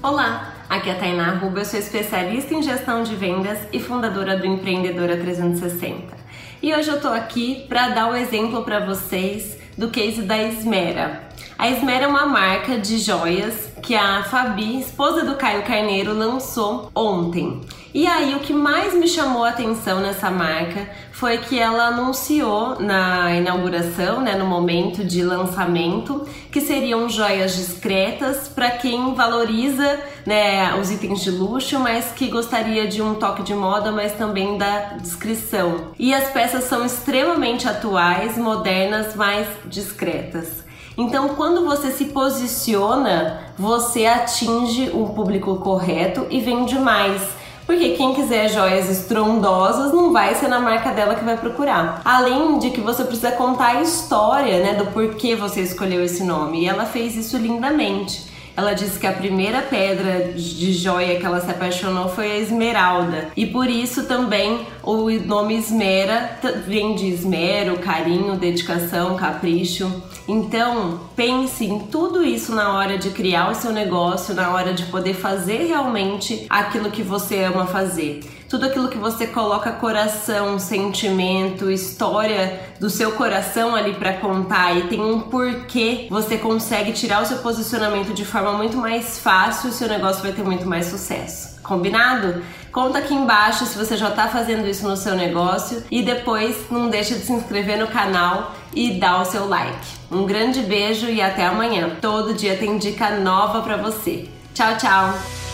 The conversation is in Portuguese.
Olá, aqui é a Tainá Ruba, eu sou especialista em gestão de vendas e fundadora do Empreendedora 360. E hoje eu tô aqui para dar o um exemplo para vocês do case da Esmera. A Esmera é uma marca de joias que a Fabi, esposa do Caio Carneiro, lançou ontem. E aí o que mais me chamou a atenção nessa marca foi que ela anunciou na inauguração, né, no momento de lançamento, que seriam joias discretas para quem valoriza, né, os itens de luxo, mas que gostaria de um toque de moda, mas também da descrição. E as peças são extremamente atuais, modernas, mas discretas. Então, quando você se posiciona, você atinge o público correto e vende mais. Porque quem quiser joias estrondosas não vai ser na marca dela que vai procurar. Além de que você precisa contar a história, né, do porquê você escolheu esse nome. E ela fez isso lindamente. Ela disse que a primeira pedra de joia que ela se apaixonou foi a esmeralda. E por isso também o nome esmera vem de esmero, carinho, dedicação, capricho. Então, pense em tudo isso na hora de criar o seu negócio, na hora de poder fazer realmente aquilo que você ama fazer tudo aquilo que você coloca coração, sentimento, história do seu coração ali para contar e tem um porquê, você consegue tirar o seu posicionamento de forma muito mais fácil o seu negócio vai ter muito mais sucesso. Combinado? Conta aqui embaixo se você já está fazendo isso no seu negócio e depois não deixa de se inscrever no canal e dar o seu like. Um grande beijo e até amanhã. Todo dia tem dica nova para você. Tchau, tchau.